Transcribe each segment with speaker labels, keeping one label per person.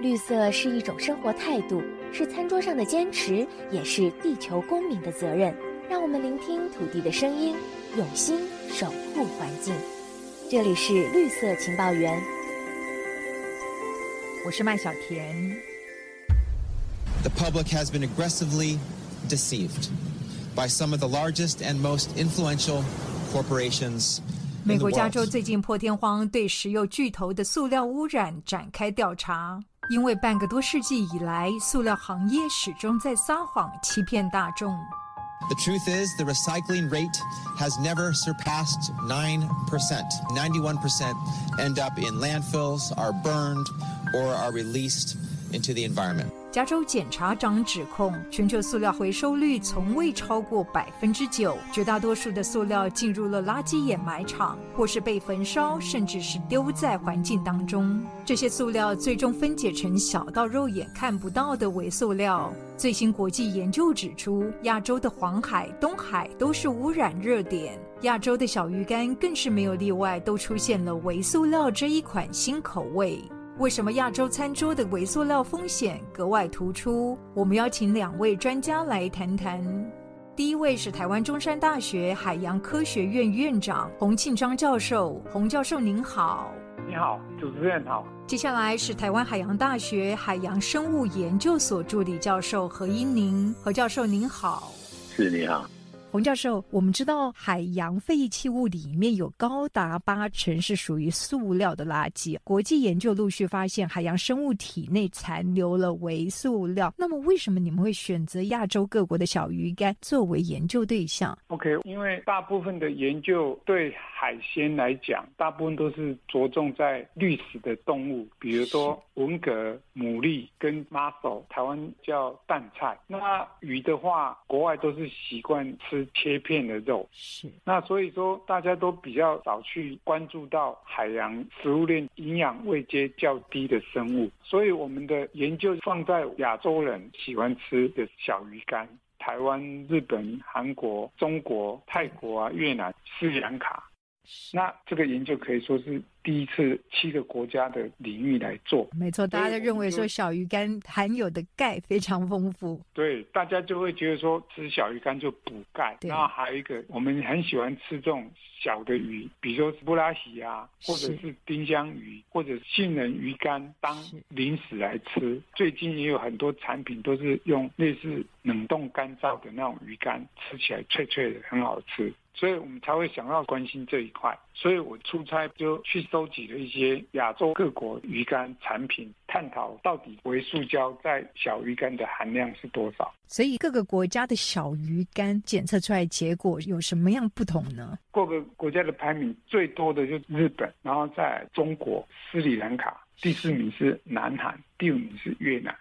Speaker 1: 绿色是一种生活态度，是餐桌上的坚持，也是地球公民的责任。让我们聆听土地的声音，用心守护环境。这里是绿色情报员，
Speaker 2: 我是麦小甜。
Speaker 3: The public has been aggressively deceived by some of the largest and most influential corporations.
Speaker 2: 美国加州最近破天荒对石油巨头的塑料污染展开调查，因为半个多世纪以来，塑料行业始终在撒谎欺骗大众。
Speaker 3: The truth is, the recycling rate has never surpassed 9%. 91% end up in landfills, are burned, or are released
Speaker 2: 加州检察长指控，全球塑料回收率从未超过百分之九，绝大多数的塑料进入了垃圾掩埋场，或是被焚烧，甚至是丢在环境当中。这些塑料最终分解成小到肉眼看不到的微塑料。最新国际研究指出，亚洲的黄海、东海都是污染热点，亚洲的小鱼干更是没有例外，都出现了微塑料这一款新口味。为什么亚洲餐桌的微塑料风险格外突出？我们邀请两位专家来谈谈。第一位是台湾中山大学海洋科学院院长洪庆章教授，洪教授您好。
Speaker 4: 你好，主持人好。
Speaker 2: 接下来是台湾海洋大学海洋生物研究所助理教授何英宁，何教授您好。
Speaker 4: 是，你好。
Speaker 2: 洪教授，我们知道海洋废弃物里面有高达八成是属于塑料的垃圾。国际研究陆续发现，海洋生物体内残留了微塑料。那么，为什么你们会选择亚洲各国的小鱼干作为研究对象
Speaker 4: ？OK，因为大部分的研究对海鲜来讲，大部分都是着重在滤食的动物，比如说文蛤、牡蛎跟 mussel，台湾叫淡菜。那鱼的话，国外都是习惯吃。切片的肉。
Speaker 2: 是，
Speaker 4: 那所以说大家都比较少去关注到海洋食物链营养位阶较低的生物，所以我们的研究放在亚洲人喜欢吃的小鱼干，台湾、日本、韩国、中国、泰国啊、越南、斯里兰卡，那这个研究可以说是。第一次七个国家的领域来做，
Speaker 2: 没错，大家都认为说小鱼干含有的钙非常丰富，
Speaker 4: 对，大家就会觉得说吃小鱼干就补钙。然后还有一个，我们很喜欢吃这种小的鱼，比如说布拉喜啊，或者是丁香鱼，或者杏仁鱼干当零食来吃。最近也有很多产品都是用类似冷冻干燥的那种鱼干，吃起来脆脆的，很好吃。所以我们才会想要关心这一块。所以我出差就去。收集了一些亚洲各国鱼竿产品，探讨到底微塑胶在小鱼干的含量是多少。
Speaker 2: 所以各个国家的小鱼干检测出来结果有什么样不同呢？
Speaker 4: 各个国家的排名最多的就是日本，然后在中国、斯里兰卡，第四名是南韩，第五名是越南，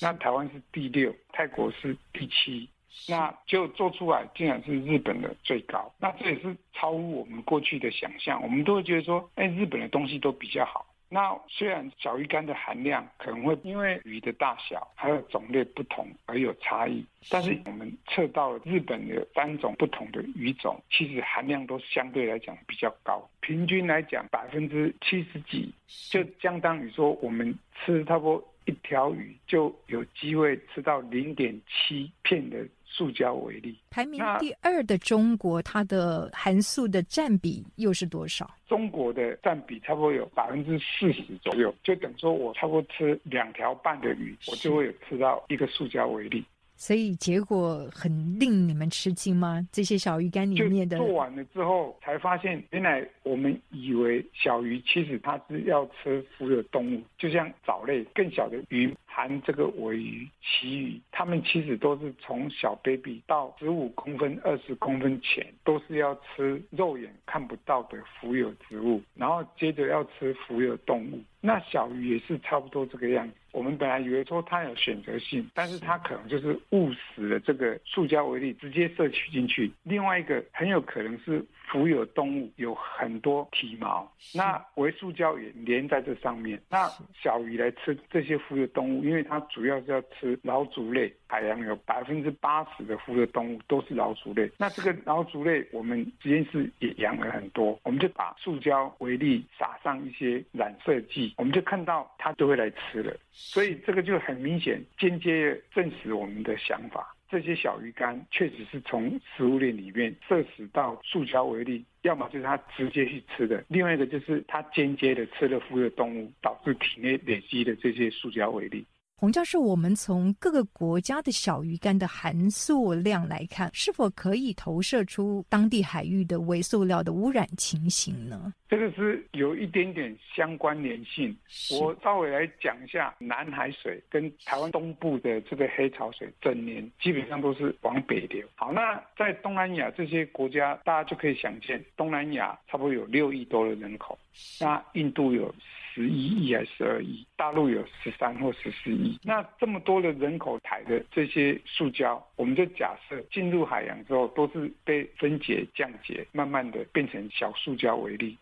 Speaker 4: 那台湾是第六，泰国是第七。那就做出来，竟然是日本的最高。那这也是超乎我们过去的想象。我们都会觉得说，哎，日本的东西都比较好。那虽然小鱼干的含量可能会因为鱼的大小还有种类不同而有差异，但是我们测到日本的三种不同的鱼种，其实含量都相对来讲比较高。平均来讲，百分之七十几，就相当于说我们吃差不多一条鱼就有机会吃到零点七片的。塑胶为例，
Speaker 2: 排名第二的中国，它的含塑的占比又是多少？
Speaker 4: 中国的占比差不多有百分之四十左右，就等于说我差不多吃两条半的鱼，我就会有吃到一个塑胶为例。
Speaker 2: 所以结果很令你们吃惊吗？这些小鱼干里面的
Speaker 4: 做完了之后，才发现原来我们以为小鱼其实它是要吃浮游动物，就像藻类更小的鱼。含这个尾鱼、旗鱼，它们其实都是从小 baby 到十五公分、二十公分前，都是要吃肉眼看不到的浮游植物，然后接着要吃浮游动物。那小鱼也是差不多这个样子。我们本来以为说它有选择性，但是它可能就是误食了这个塑胶微粒，直接摄取进去。另外一个很有可能是浮游动物有很多体毛，那微塑胶也连在这上面。那小鱼来吃这些浮游动物，因为它主要是要吃老鼠类，海洋有百分之八十的浮游动物都是老鼠类。那这个老鼠类，我们实验室也养了很多，我们就把塑胶微粒撒上一些染色剂，我们就看到它就会来吃了。所以这个就很明显，间接证实我们的想法。这些小鱼干确实是从食物链里面摄食到塑胶微粒，要么就是它直接去吃的，另外一个就是它间接的吃了浮游动物，导致体内累积的这些塑胶微粒。
Speaker 2: 洪教授，我们从各个国家的小鱼干的含塑量来看，是否可以投射出当地海域的微塑料的污染情形呢？
Speaker 4: 这个是有一点点相关联性。我稍微来讲一下，南海水跟台湾东部的这个黑潮水，整年基本上都是往北流。好，那在东南亚这些国家，大家就可以想见，东南亚差不多有六亿多的人口，那印度有。十一亿还是十二亿？大陆有十三或十四亿。那这么多的人口台的这些塑胶，我们就假设进入海洋之后，都是被分解降解，慢慢的变成小塑胶为例，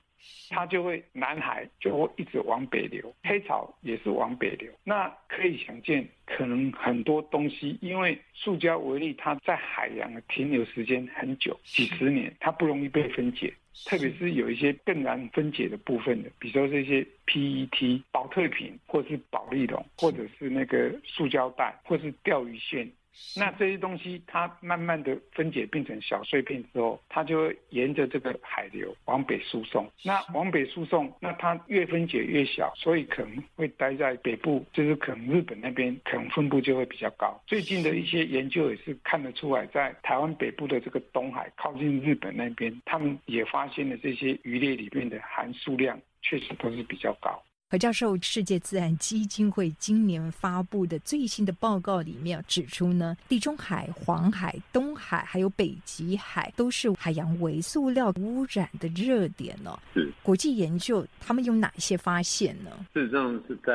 Speaker 4: 它就会南海就会一直往北流，黑潮也是往北流。那可以想见，可能很多东西，因为塑胶微粒，它在海洋的停留时间很久，几十年，它不容易被分解。特别是有一些更难分解的部分的，比如说这些 PET 保特瓶，或是保利龙，或者是那个塑胶袋，或是钓鱼线。那这些东西它慢慢的分解变成小碎片之后，它就会沿着这个海流往北输送。那往北输送，那它越分解越小，所以可能会待在北部，就是可能日本那边可能分布就会比较高。最近的一些研究也是看得出来，在台湾北部的这个东海靠近日本那边，他们也发现了这些鱼类里面的含数量确实都是比较高。
Speaker 2: 何教授，世界自然基金会今年发布的最新的报告里面指出呢，地中海、黄海、东海还有北极海都是海洋微塑料污染的热点呢。
Speaker 5: 是
Speaker 2: 国际研究，他们有哪些发现呢？
Speaker 5: 事实上是在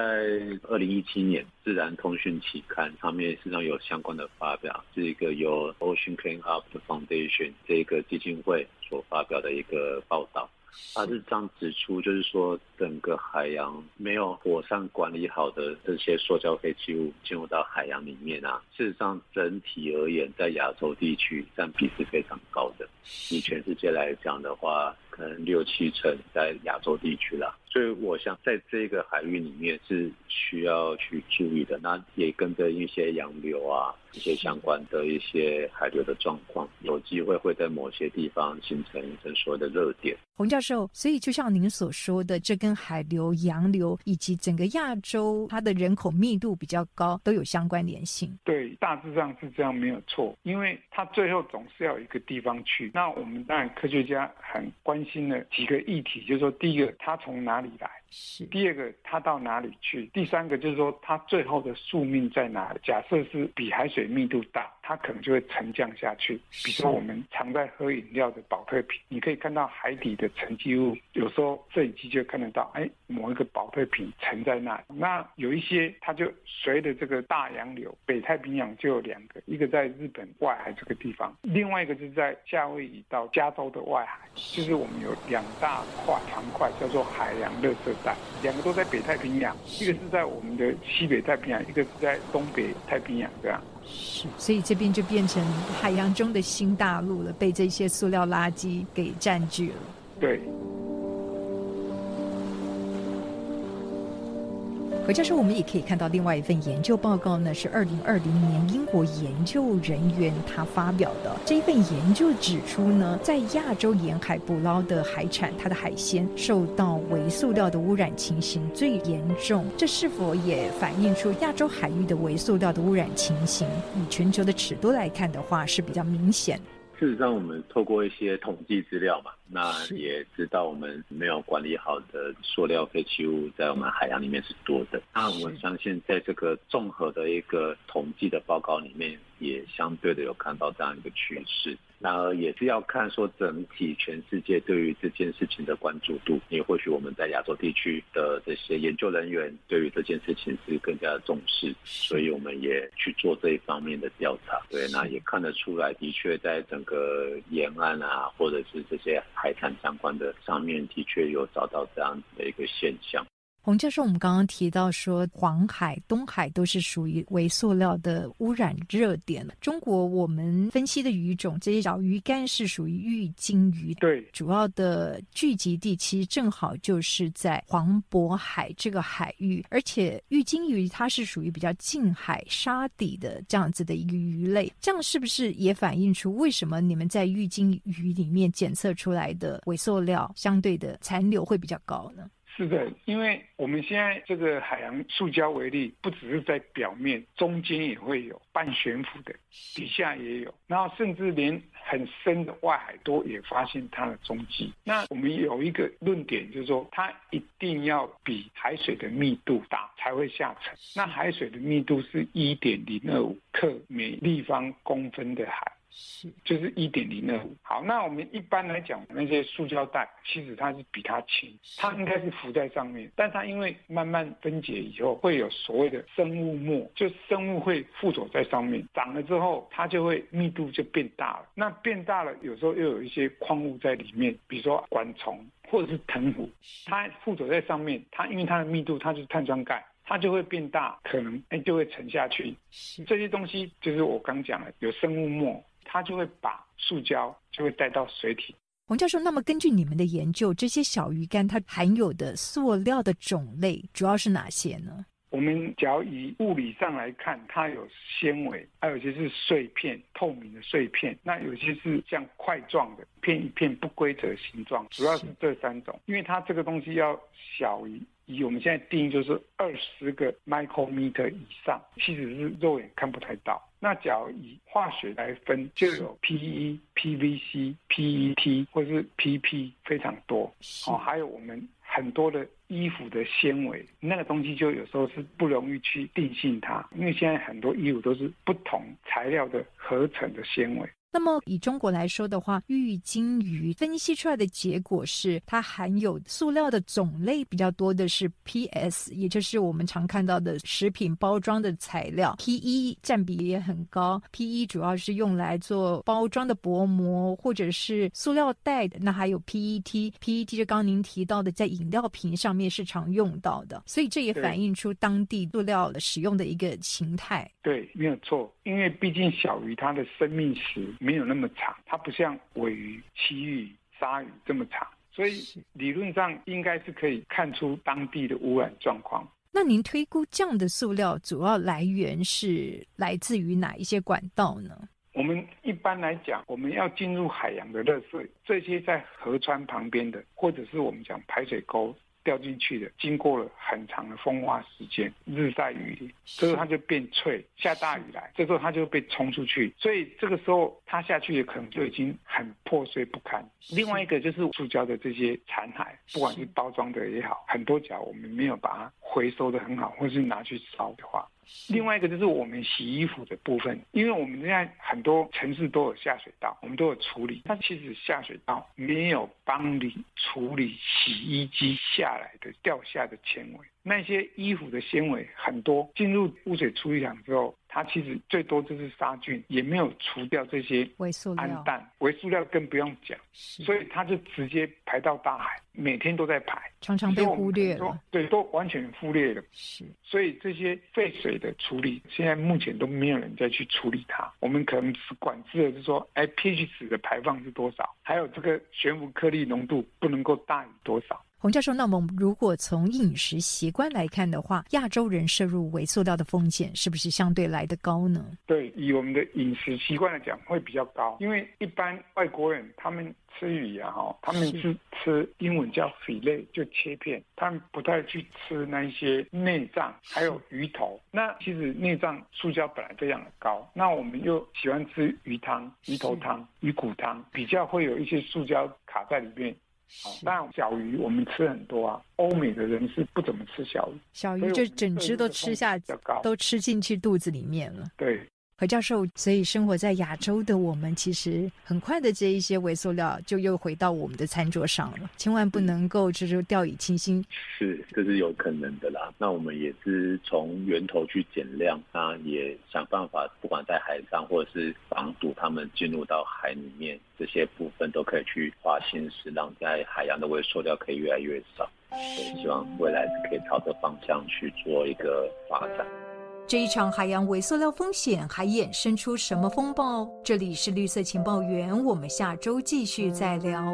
Speaker 5: 二零一七年《自然通讯》期刊上面，实际上有相关的发表，是一个由 Ocean Clean Up Foundation 这个基金会所发表的一个报道。他是这样指出，就是说，整个海洋没有妥善管理好的这些塑胶废弃物进入到海洋里面啊，事实上整体而言，在亚洲地区占比是非常高的。以全世界来讲的话，可能六七成在亚洲地区了。所以我想在这个海域里面是需要去注意的。那也跟着一些洋流啊。一些相关的一些海流的状况，有机会会在某些地方形成一阵所谓的热点。
Speaker 2: 洪教授，所以就像您所说的，这跟海流、洋流以及整个亚洲它的人口密度比较高，都有相关联性。
Speaker 4: 对，大致上是这样，没有错。因为它最后总是要有一个地方去。那我们当然科学家很关新的几个议题，就是说，第一个，他从哪里来？
Speaker 2: 是
Speaker 4: 第二个，它到哪里去？第三个就是说，它最后的宿命在哪里？假设是比海水密度大，它可能就会沉降下去。比如说，我们常在喝饮料的保特瓶，你可以看到海底的沉积物，有时候摄影机就看得到，哎，某一个保特瓶沉在那里。那有一些，它就随着这个大洋流，北太平洋就有两个，一个在日本外海这个地方，另外一个就是在夏威夷到加州的外海，就是我们有两大块长块，叫做海洋热色。两个都在北太平洋，一个是在我们的西北太平洋，一个是在东北太平洋，这样。
Speaker 2: 是，所以这边就变成海洋中的新大陆了，被这些塑料垃圾给占据了。
Speaker 4: 对。
Speaker 2: 何教授，我们也可以看到另外一份研究报告呢，是二零二零年英国研究人员他发表的。这一份研究指出呢，在亚洲沿海捕捞的海产，它的海鲜受到微塑料的污染情形最严重。这是否也反映出亚洲海域的微塑料的污染情形？以全球的尺度来看的话，是比较明显。
Speaker 5: 事实上，我们透过一些统计资料嘛，那也知道我们没有管理好的塑料废弃物在我们海洋里面是多的。那我相信，在这个综合的一个统计的报告里面，也相对的有看到这样一个趋势。然而也是要看说整体全世界对于这件事情的关注度。也或许我们在亚洲地区的这些研究人员对于这件事情是更加重视，所以我们也去做这一方面的调查。对，那也看得出来，的确在整个沿岸啊，或者是这些海产相关的上面，的确有找到这样子的一个现象。
Speaker 2: 洪教授，我们刚刚提到说，黄海、东海都是属于微塑料的污染热点。中国我们分析的鱼种，这些小鱼干是属于玉金鱼，
Speaker 4: 对，
Speaker 2: 主要的聚集地其实正好就是在黄渤海这个海域，而且玉金鱼它是属于比较近海沙底的这样子的一个鱼类，这样是不是也反映出为什么你们在玉金鱼里面检测出来的微塑料相对的残留会比较高呢？
Speaker 4: 是的，因为我们现在这个海洋塑胶为例，不只是在表面，中间也会有半悬浮的，底下也有，然后甚至连很深的外海都也发现它的踪迹。那我们有一个论点，就是说它一定要比海水的密度大才会下沉。那海水的密度是一点零二五克每立方公分的海。
Speaker 2: 是，
Speaker 4: 就是一点零二五。好，那我们一般来讲，那些塑胶袋其实它是比它轻，它应该是浮在上面，但它因为慢慢分解以后，会有所谓的生物膜，就生物会附着在上面，长了之后，它就会密度就变大了。那变大了，有时候又有一些矿物在里面，比如说管虫或者是藤壶，它附着在上面，它因为它的密度，它就是碳酸钙。它就会变大，可能哎就会沉下去。这些东西就是我刚讲的，有生物膜。它就会把塑胶就会带到水体。
Speaker 2: 洪教授，那么根据你们的研究，这些小鱼干它含有的塑料的种类主要是哪些呢？
Speaker 4: 我们只要以物理上来看，它有纤维，还有些是碎片，透明的碎片。那有些是像块状的，片一片不规则形状，主要是这三种。因为它这个东西要小于。以我们现在定义就是二十个 micrometer 以上，其实是肉眼看不太到。那假如以化学来分，就有 PE、PVC、PET 或是 PP 非常多哦，还有我们很多的衣服的纤维，那个东西就有时候是不容易去定性它，因为现在很多衣服都是不同材料的合成的纤维。
Speaker 2: 那么以中国来说的话，玉金鱼分析出来的结果是，它含有塑料的种类比较多的是 PS，也就是我们常看到的食品包装的材料。PE 占比也很高，PE 主要是用来做包装的薄膜或者是塑料袋的。那还有 PET，PET 就刚您提到的，在饮料瓶上面是常用到的，所以这也反映出当地塑料的使用的一个形态。
Speaker 4: 对，没有错，因为毕竟小鱼它的生命时。没有那么长，它不像尾鱼、旗鱼、鲨鱼这么长，所以理论上应该是可以看出当地的污染状况。
Speaker 2: 那您推估这样的塑料主要来源是来自于哪一些管道呢？
Speaker 4: 我们一般来讲，我们要进入海洋的热水，这些在河川旁边的，或者是我们讲排水沟。掉进去的，经过了很长的风化时间，日晒雨淋，这时候它就变脆。下大雨来，这时候它就被冲出去，所以这个时候它下去也可能就已经很破碎不堪。另外一个就是塑胶的这些残骸，不管是包装的也好，很多脚我们没有把它回收的很好，或是拿去烧的话。另外一个就是我们洗衣服的部分，因为我们现在很多城市都有下水道，我们都有处理。但其实下水道没有帮你处理洗衣机下来的掉下的纤维，那些衣服的纤维很多进入污水处理厂之后。它其实最多就是杀菌，也没有除掉这些微塑料氨氮、微塑料，更不用讲。所以它就直接排到大海，每天都在排，
Speaker 2: 常常被忽略了。
Speaker 4: 对，都完全忽略了。
Speaker 2: 是，
Speaker 4: 所以这些废水的处理，现在目前都没有人再去处理它。我们可能只管制的是说，哎，pH 值的排放是多少，还有这个悬浮颗粒浓度不能够大于多少。
Speaker 2: 洪教授，那么如果从饮食习惯来看的话，亚洲人摄入微塑料的风险是不是相对来的高呢？
Speaker 4: 对，以我们的饮食习惯来讲，会比较高，因为一般外国人他们吃鱼啊，哈，他们是吃英文叫 fillet，就切片，他们不太去吃那一些内脏，还有鱼头。那其实内脏塑胶本来非常的高，那我们又喜欢吃鱼汤、鱼头汤、鱼骨汤，比较会有一些塑胶卡在里面。那小鱼我们吃很多啊，欧美的人是不怎么吃小鱼，
Speaker 2: 小鱼就整只都吃下，都吃进去肚子里面了。
Speaker 4: 对。
Speaker 2: 何教授，所以生活在亚洲的我们，其实很快的这一些微塑料就又回到我们的餐桌上了，千万不能够就是掉以轻心。
Speaker 5: 是，这是有可能的啦。那我们也是从源头去减量，那也想办法，不管在海上或者是防堵他们进入到海里面，这些部分都可以去花心思，让在海洋的微塑料可以越来越少。所以希望未来是可以朝着方向去做一个发展。
Speaker 2: 这一场海洋微塑料风险还衍生出什么风暴？这里是绿色情报员，我们下周继续再聊。